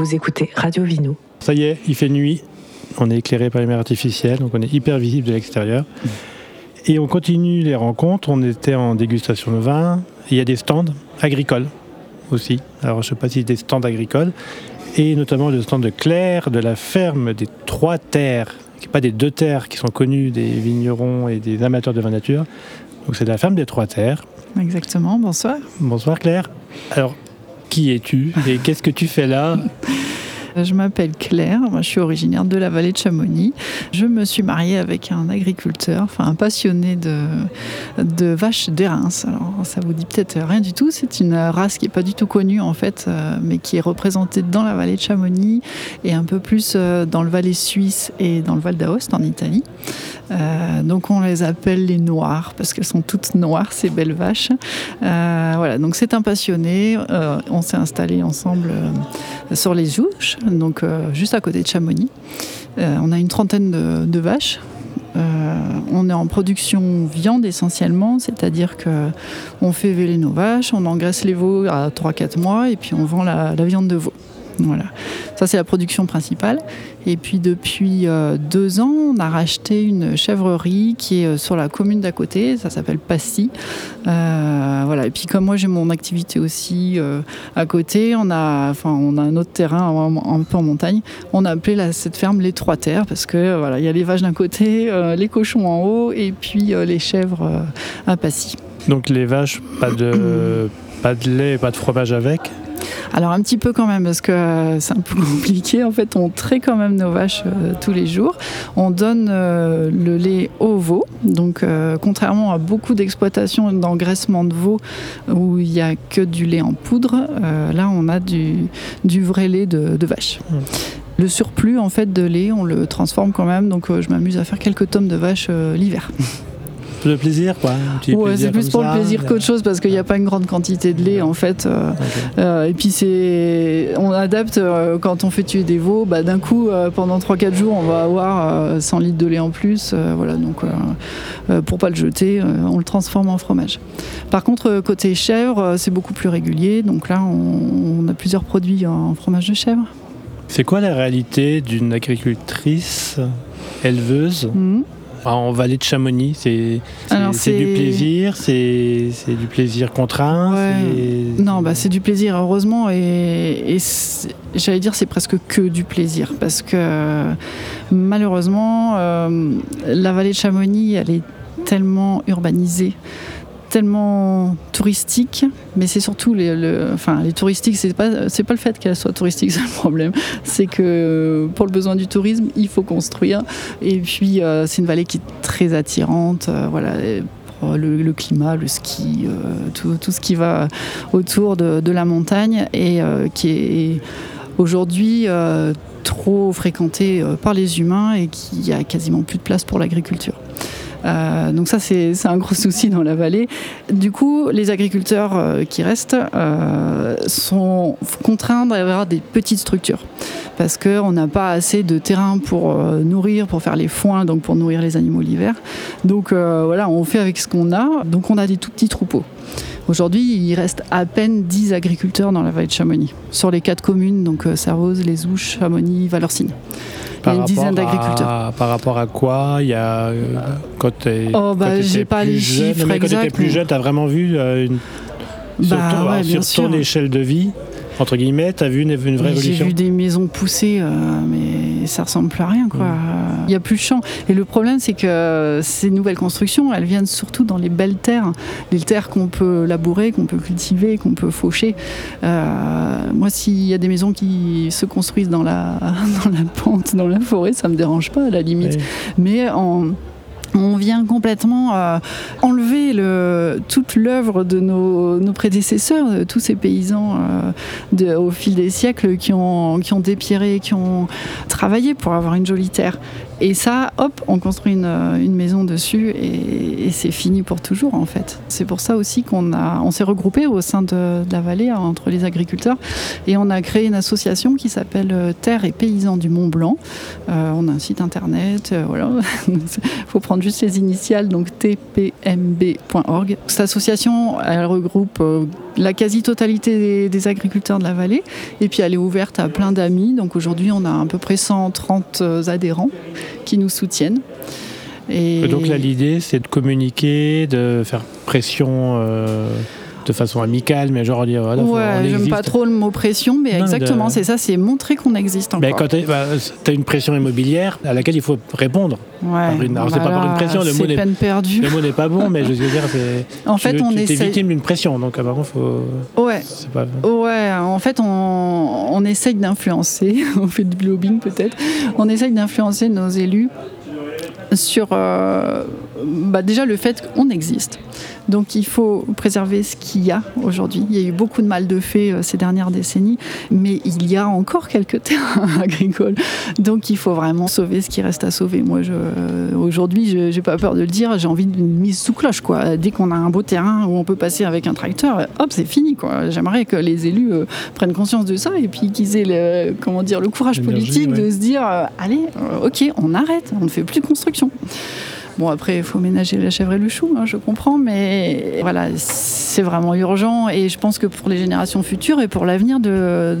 Vous écoutez Radio Vino. Ça y est, il fait nuit. On est éclairé par les lumière artificielle, donc on est hyper visible de l'extérieur. Et on continue les rencontres. On était en dégustation de vin. Il y a des stands agricoles aussi. Alors je ne sais pas si des stands agricoles. Et notamment le stand de Claire de la ferme des Trois Terres, qui n'est pas des deux terres qui sont connues des vignerons et des amateurs de vin nature. Donc c'est la ferme des Trois Terres. Exactement, bonsoir. Bonsoir Claire. Alors, qui es-tu et qu'est-ce que tu fais là? Je m'appelle Claire, moi je suis originaire de la vallée de Chamonix. Je me suis mariée avec un agriculteur, enfin un passionné de, de vaches d'Erins. Alors ça vous dit peut-être rien du tout, c'est une race qui n'est pas du tout connue en fait, euh, mais qui est représentée dans la vallée de Chamonix et un peu plus euh, dans le Valais suisse et dans le Val d'Aoste en Italie. Euh, donc on les appelle les noirs parce qu'elles sont toutes noires, ces belles vaches. voilà, donc c'est un passionné. on s'est installé ensemble sur les Jouches, donc euh, juste à côté de Chamonix. Euh, on a une trentaine de, vaches. Euh, on est en production viande essentiellement, c'est-à-dire que on fait véler nos vaches, on engraisse les veaux à 3-4 mois et puis on vend la viande de veau. Voilà. Ça, c'est la production principale. Et puis, depuis euh, deux ans, on a racheté une chèvrerie qui est euh, sur la commune d'à côté. Ça s'appelle Passy. Euh, voilà. Et puis, comme moi, j'ai mon activité aussi à côté, on a, enfin, on a un autre terrain un, peu en montagne. On a appelé cette ferme les Trois Terres parce que voilà, il y a les vaches d'un côté, les cochons en haut et puis les chèvres à Passy. Donc, les vaches, pas de, pas de lait, pas de fromage avec alors un petit peu quand même parce que euh, c'est un peu compliqué. En fait, on trait quand même nos vaches euh, tous les jours. On donne euh, le lait au veau. Donc contrairement à beaucoup d'exploitations d'engraissement de veau où il n'y a que du lait en poudre, là on a du, vrai lait de, vache. Mmh. Le surplus en fait de lait, on le transforme quand même. Donc je m'amuse à faire quelques tomes de vache l'hiver. le plaisir, quoi. Ouais, c'est plus pour le plaisir qu'autre chose parce qu'il n'y a pas une grande quantité de lait en fait. Euh, euh, et puis c'est, on adapte euh, quand on fait tuer des veaux. Bah, d'un coup, pendant 3-4 jours, on va avoir 100 litres de lait en plus. voilà, donc pour pas le jeter, on le transforme en fromage. Par contre, côté chèvre, c'est beaucoup plus régulier. Donc là, on, a plusieurs produits en fromage de chèvre. C'est quoi la réalité d'une agricultrice éleveuse mmh en vallée de Chamonix, c'est du plaisir, c'est du plaisir contraint. Non, bah, c'est du plaisir, heureusement, et, j'allais dire c'est presque que du plaisir, parce que malheureusement, euh, la vallée de Chamonix, elle est tellement urbanisée tellement touristique, mais c'est surtout les, enfin, les touristiques, c'est pas, c'est pas le fait qu'elle soit touristique, c'est le problème. C'est que pour le besoin du tourisme, il faut construire. Et puis, euh, c'est une vallée qui est très attirante. Euh, voilà. Le, climat, le ski, euh, tout, tout, ce qui va autour de, de la montagne et qui est aujourd'hui trop fréquenté par les humains et qui a quasiment plus de place pour l'agriculture. Euh, donc ça, c'est un gros souci dans la vallée. Du coup, les agriculteurs euh, qui restent euh, sont contraints d'avoir des petites structures parce qu'on n'a pas assez de terrain pour nourrir, pour faire les foins, donc pour nourrir les animaux l'hiver. Donc voilà, on fait avec ce qu'on a. Donc on a des tout petits troupeaux. Aujourd'hui, il reste à peine 10 agriculteurs dans la vallée de Chamonix, sur les quatre communes, donc Servoz, Les Ouches, Chamonix, Valorcine il y a une dizaine d'agriculteurs. Par rapport à quoi Il y a euh, quand tu oh, bah, j'ai pas les chiffres Quand tu étais plus jeune, tu as vraiment vu euh, une, bah, sur, ton échelle de vie entre guillemets, tu as vu une, vraie évolution J'ai vu des maisons pousser, euh, mais ça ressemble plus à rien. quoi. Il n'y a plus de champs. Et le problème, c'est que ces nouvelles constructions, elles viennent surtout dans les belles terres, les terres qu'on peut labourer, qu'on peut cultiver, qu'on peut faucher. Euh, moi, s'il y a des maisons qui se construisent dans la, dans la pente, dans la forêt, ça me dérange pas à la limite. Mais en on vient complètement euh, enlever le, toute l'œuvre de nos, prédécesseurs, de tous ces paysans euh, au fil des siècles qui ont, qui ont dépierré, qui ont travaillé pour avoir une jolie terre. Et ça, hop, on construit une, une maison dessus et, c'est fini pour toujours en fait. C'est pour ça aussi qu'on on s'est regroupé au sein de, la vallée hein, entre les agriculteurs et on a créé une association qui s'appelle euh, Terre et Paysans du Mont Blanc. on a un site internet, voilà. faut prendre juste les initiales, donc tpmb.org. Cette association, elle regroupe euh, la quasi-totalité des, agriculteurs de la vallée, et puis elle est ouverte à plein d'amis. Donc aujourd'hui, on a à peu près 130 adhérents qui nous soutiennent. Donc là, l'idée, c'est de communiquer, de faire pression de façon amicale, mais genre dire. Voilà, ouais, j'aime pas trop le mot pression, mais exactement, c'est ça, c'est montrer qu'on existe encore. Mais quand bah, as une pression immobilière à laquelle il faut répondre. Ouais. Alors, c'est pas par une pression, le mot n'est Le mot n'est pas bon, mais je veux dire, c'est. En fait, tu, on est victime d'une pression, donc apparemment, faut. Ouais. Pas... Ouais, en fait, on, on essaye d'influencer, on fait du lobbying peut-être, on essaye d'influencer nos élus sur euh, bah déjà le fait qu'on existe. Donc il faut préserver ce qu'il y a aujourd'hui. Il y a eu beaucoup de mal de fait euh, ces dernières décennies, mais il y a encore quelques terrains agricoles. Donc il faut vraiment sauver ce qui reste à sauver. Moi, je, aujourd'hui, je n'ai pas peur de le dire, j'ai envie d'une mise sous cloche. Quoi. Dès qu'on a un beau terrain où on peut passer avec un tracteur, hop, c'est fini. Quoi. J'aimerais que les élus euh, prennent conscience de ça et puis qu'ils aient le, comment dire, le courage politique de se dire, euh, allez, ok, on arrête, on ne fait plus de construction. Bon, après, il faut ménager la chèvre et le chou, hein, je comprends, mais voilà, c'est vraiment urgent. Et je pense que pour les générations futures et pour l'avenir de,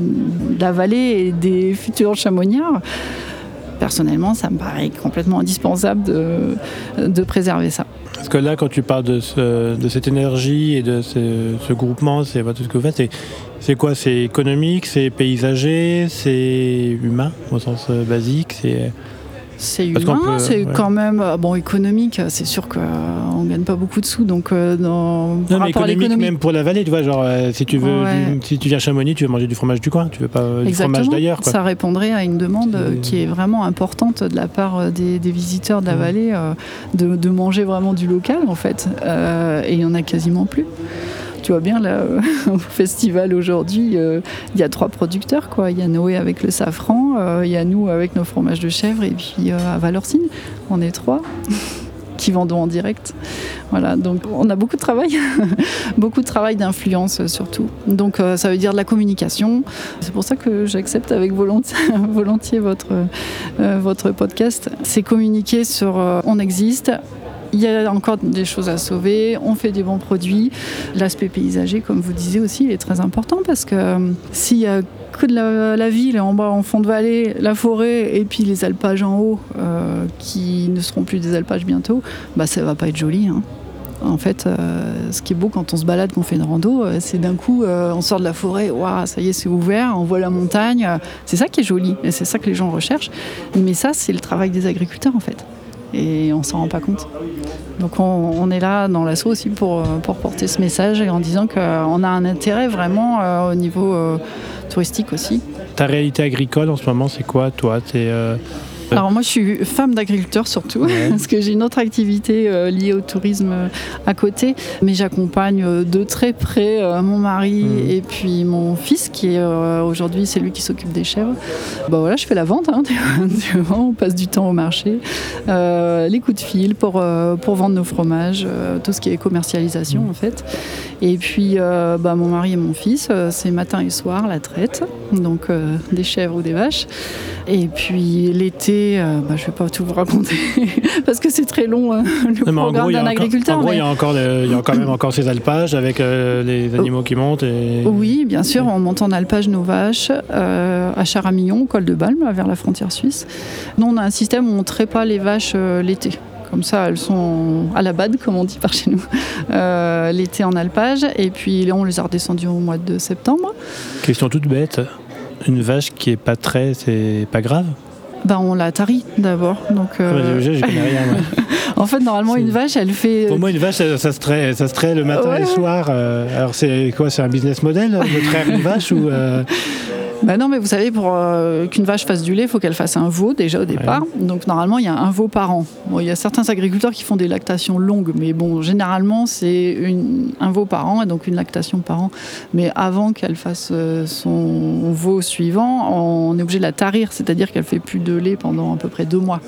la vallée et des futurs chamoniards, personnellement, ça me paraît complètement indispensable de, préserver ça. Parce que là, quand tu parles de, cette énergie et de ce, groupement, c'est tout ce que vous faites, c'est quoi? C'est économique, c'est paysager, c'est humain au sens euh, basique, c'est humain, c'est quand même euh, bon économique. C'est sûr qu'on ne gagne pas beaucoup de sous, donc euh, dans, non, mais économique même pour la vallée, tu vois, genre euh, si tu veux, si tu viens à Chamonix, tu veux manger du fromage du coin, tu veux pas du fromage d'ailleurs. Ça répondrait à une demande qui est vraiment importante de la part des, visiteurs de la vallée de, de, manger vraiment du local en fait, et il y en a quasiment plus tu vois bien, là, au festival aujourd'hui, euh, il y a trois producteurs. Quoi. Il y a Noé avec le safran, euh, il y a nous avec nos fromages de chèvre, et puis euh, à Valorcine, on est trois qui vendons en direct. Voilà, donc on a beaucoup de travail, beaucoup de travail d'influence surtout. Donc ça veut dire de la communication. C'est pour ça que j'accepte avec volontiers votre, votre podcast. C'est communiquer sur on existe, il y a encore des choses à sauver, on fait des bons produits. L'aspect paysager, comme vous disiez aussi, est très important parce que euh, s'il y a que de la, ville en bas, en fond de vallée, la forêt et puis les alpages en haut euh, qui ne seront plus des alpages bientôt, bah ça va pas être joli. Hein. En fait, euh, ce qui est beau quand on se balade, qu'on fait une rando, c'est d'un coup, on sort de la forêt, ça y est, c'est ouvert, on voit la montagne. C'est ça qui est joli et c'est ça que les gens recherchent. Mais ça, c'est le travail des agriculteurs en fait et on s'en rend pas compte. Donc on, est là dans l'assaut aussi pour, pour porter ce message en disant qu'on a un intérêt vraiment euh, au niveau euh, touristique aussi. Ta réalité agricole en ce moment, c'est quoi toi? Euh, alors moi je suis femme d'agriculteur surtout, parce que j'ai une autre activité euh, liée au tourisme euh, à côté, mais j'accompagne euh, de très près mon mari mmh. et puis mon fils qui est aujourd'hui c'est lui qui s'occupe des chèvres. Bah voilà, je fais la vente, hein, on passe du temps au marché, les coups de fil pour, pour vendre nos fromages, tout ce qui est commercialisation en fait. Et puis bah, mon mari et mon fils, c'est matin et soir la traite, donc des chèvres ou des vaches. Et puis l'été, euh, bah, je ne vais pas tout vous raconter parce que c'est très long hein, le programme d'un agriculteur. En gros, il y a encore, il y a quand même encore ces alpages avec euh, les animaux qui montent. Et... Oui, bien sûr, on monte en alpage nos vaches euh, à Charamillon, col de Balme, vers la frontière suisse. Nous, on a un système où on ne traite pas les vaches l'été. Comme ça, elles sont à la bade, comme on dit par chez nous, l'été en alpage. Et puis là, on les a redescendues au mois de septembre. Question toute bête une vache qui est pas très, c'est pas grave? Bah, on la tarie d'abord. Donc, euh... je, connais rien. en fait, normalement, une vache, elle fait. Pour moi, une vache, ça, se traite, ça se le matin et le soir. Euh, alors, c'est quoi C'est un business model de traire une vache ou euh, bah non, mais vous savez, pour euh, qu'une vache fasse du lait, il faut qu'elle fasse un veau déjà au départ. Donc normalement, il y a un veau par an. Bon, il y a certains agriculteurs qui font des lactations longues, mais bon, généralement, c'est un veau par an et donc une lactation par an. Mais avant qu'elle fasse euh, son veau suivant, on est obligé de la tarir, c'est-à-dire qu'elle fait plus de lait pendant à peu près deux mois.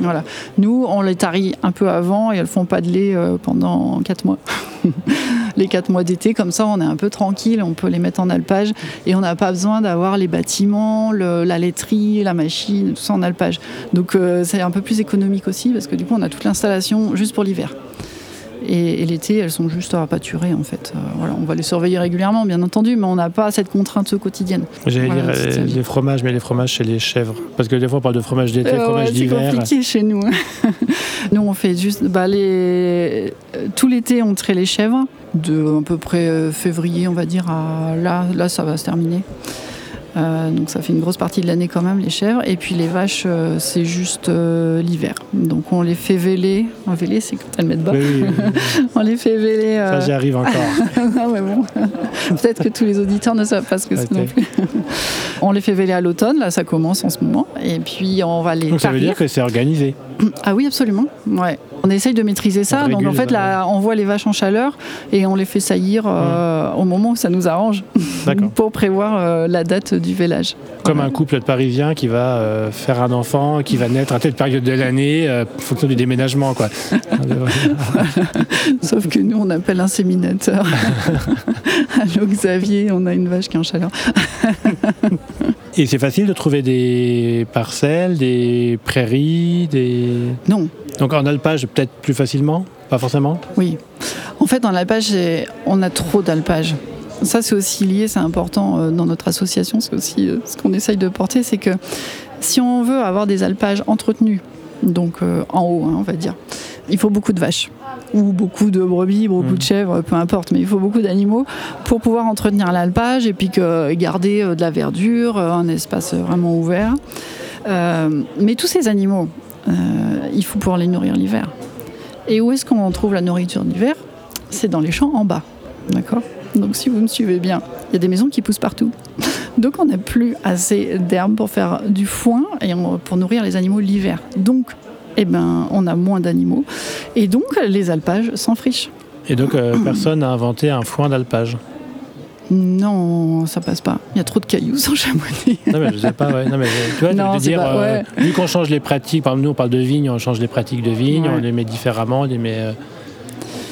Voilà. Nous, on les tarie un peu avant et elles font pas de lait euh, pendant quatre mois. les quatre mois d'été. Comme ça, on est un peu tranquille, on peut les mettre en alpage et on n'a pas besoin d'avoir les bâtiments, la laiterie, la machine, tout ça en alpage. Donc euh, c'est un peu plus économique aussi parce que du coup, on a toute l'installation juste pour l'hiver. Et, l'été, elles sont juste à pâturer en fait. Euh, voilà, on va les surveiller régulièrement, bien entendu, mais on n'a pas cette contrainte quotidienne. J'allais dire euh, les, fromages, mais les fromages chez les chèvres. Parce que des fois on parle de fromage d'été, euh, fromage d'hiver. C'est compliqué chez nous. nous, on fait juste. Bah, les... Tout l'été, on trait les chèvres. De à peu près février, on va dire, à là, là, ça va se terminer. Euh, donc ça fait une grosse partie de l'année quand même, les chèvres. Et puis les vaches, euh, c'est juste euh, l'hiver. Donc on les fait véler. En véler, c'est quand elles mettent bas. on les fait véler. Ça, j'y arrive encore. bon. Peut-être que tous les auditeurs ne savent pas ce que c'est non plus. on les fait véler à l'automne, là ça commence en ce moment. Et puis on va les. Donc ça veut dire que c'est organisé Ah oui, absolument. Ouais. On essaye de maîtriser ça. Donc en fait, là, on voit les vaches en chaleur et on les fait saillir mmh. au moment où ça nous arrange pour prévoir la date du village. Comme un couple de Parisiens qui va euh, faire un enfant, qui va naître à telle période de l'année, euh, en fonction du déménagement. Quoi. Sauf que nous, on appelle un séminateur. Allô Xavier, on a une vache qui est en chaleur. Et c'est facile de trouver des parcelles, des prairies, des... Non. Donc en alpage, peut-être plus facilement? Pas forcément? Oui. En fait, en alpage, on a trop d'alpage ça c'est aussi lié, c'est important euh, dans notre association, c'est aussi euh, ce qu'on essaye de porter, c'est que si on veut avoir des alpages entretenus, donc euh, en haut, hein, on va dire, il faut beaucoup de vaches ou beaucoup de brebis, beaucoup de mmh. chèvres, peu importe, mais il faut beaucoup d'animaux pour pouvoir entretenir l'alpage et puis que, garder de la verdure, un espace vraiment ouvert. mais tous ces animaux, il faut pouvoir les nourrir l'hiver. Et où est-ce qu'on trouve la nourriture d'hiver C'est dans les champs en bas. D'accord? Donc si vous me suivez bien, il y a des maisons qui poussent partout. Donc on n'a plus assez d'herbe pour faire du foin et pour nourrir les animaux l'hiver. Donc eh ben, on a moins d'animaux. Et donc les alpages s'enfrichent. Et donc euh, personne n'a inventé un foin d'alpage non, ça passe pas. Il y a trop de cailloux sur Chamonix. non, mais je sais pas, ouais. Non, mais tu vois, non, dire, euh, vu qu'on change les pratiques, par exemple, nous on parle de vigne, on change les pratiques de vigne, on les met différemment, on les met. Euh,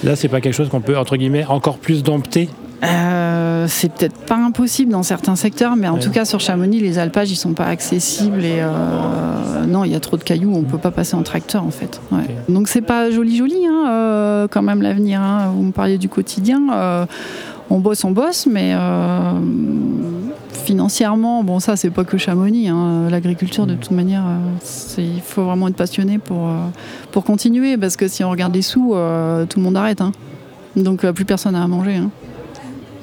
là, c'est pas quelque chose qu'on peut, entre guillemets, encore plus dompter euh, c'est peut-être pas impossible dans certains secteurs, mais en tout cas sur Chamonix, les alpages ils sont pas accessibles et euh, non, il y a trop de cailloux, on peut pas passer en tracteur en fait. Donc c'est pas joli joli hein, euh, quand même l'avenir. Hein. Vous me parliez du quotidien, on bosse, on bosse, mais financièrement, bon ça c'est pas que Chamonix, hein. l'agriculture de toute manière, il faut vraiment être passionné pour, pour continuer parce que si on regarde les sous, tout le monde arrête. Donc plus personne n'a à manger.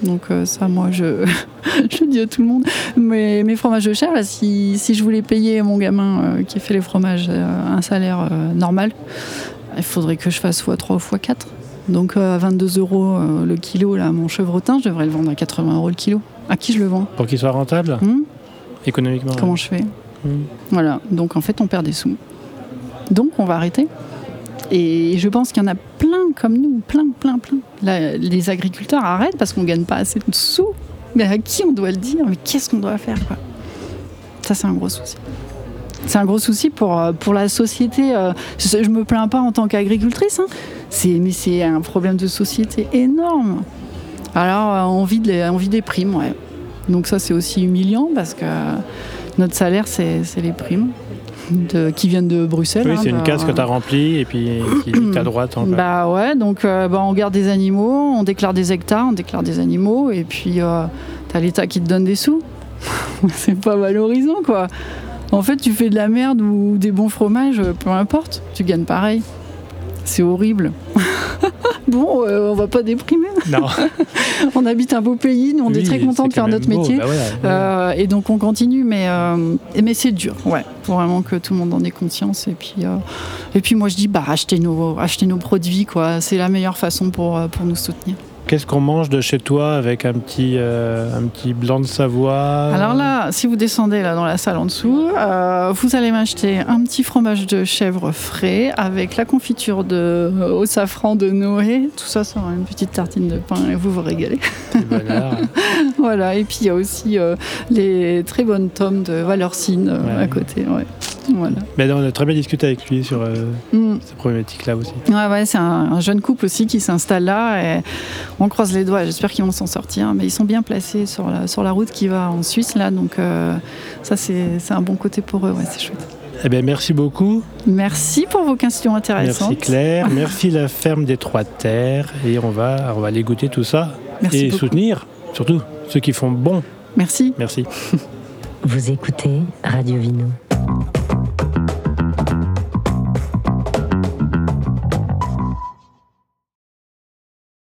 Donc euh, ça, moi, je, je dis à tout le monde. Mais mes fromages de chèvre, si, si, je voulais payer mon gamin euh, qui fait les fromages euh, un salaire normal, il faudrait que je fasse x3 ou x4. Donc à 22 euros le kilo, là, mon chevrotin, je devrais le vendre à 80 euros le kilo. À qui je le vends? Pour qu'il soit rentable? Hmm? Économiquement Comment je fais? Hmm. Voilà, donc en fait on perd des sous. Donc on va arrêter. Et je pense qu'il y en a plein comme nous, plein, plein, plein. les agriculteurs arrêtent parce qu'on ne gagne pas assez de sous. Mais à qui on doit le dire? Mais qu'est-ce qu'on doit faire Ça, c'est un gros souci. C'est un gros souci pour, euh, pour la société. Euh, je ne me plains pas en tant qu'agricultrice, hein. mais c'est un problème de société énorme. Alors, euh, on vit, des primes, ouais. Donc ça, c'est aussi humiliant parce que notre salaire, c'est les primes qui viennent de Bruxelles. Oui, c'est une hein, case que tu as remplie et puis qui est à droite. En bah ouais, donc euh, bah, on garde des animaux, on déclare des hectares, on déclare des animaux et puis euh, tu as l'État qui te donne des sous. c'est pas valorisant quoi. En fait, tu fais de la merde ou des bons fromages, peu importe, tu gagnes pareil. C'est horrible. bon, euh, on va pas déprimer. Non. on habite un beau pays, nous on est très contents de faire notre métier. Bah euh, et donc on continue, mais, euh, mais c'est dur, ouais, pour vraiment que tout le monde en ait conscience. Et puis, et puis moi je dis, bah, achetez nos, achetez nos produits, quoi. C'est la meilleure façon pour, pour nous soutenir. Qu'est-ce qu'on mange de chez toi avec un petit, euh, un petit blanc de Savoie Alors là, si vous descendez là dans la salle en dessous, euh, vous allez m'acheter un petit fromage de chèvre frais avec la confiture de, au safran de Noé. Tout ça sur une petite tartine de pain et vous vous régalez. voilà, et puis il y a aussi euh, les très bonnes tomes de Valorcine à côté. Ouais. Voilà. Mais on a très bien discuté avec lui sur euh, Mm. ces problématiques-là aussi. Ouais, ouais, c'est un, un jeune couple aussi qui s'installe là et on croise les doigts. J'espère qu'ils vont s'en sortir. Mais ils sont bien placés sur la, sur la route qui va en Suisse là, donc euh, ça c'est c'est un bon côté pour eux. Ouais, c'est chouette. Eh bien, merci beaucoup. Merci pour vos questions intéressantes. Merci Claire. Merci la ferme des Trois Terres. Et on va, on va aller goûter tout ça. Merci et beaucoup. soutenir, surtout, ceux qui font bon. Merci. Merci. Vous écoutez Radio Vino.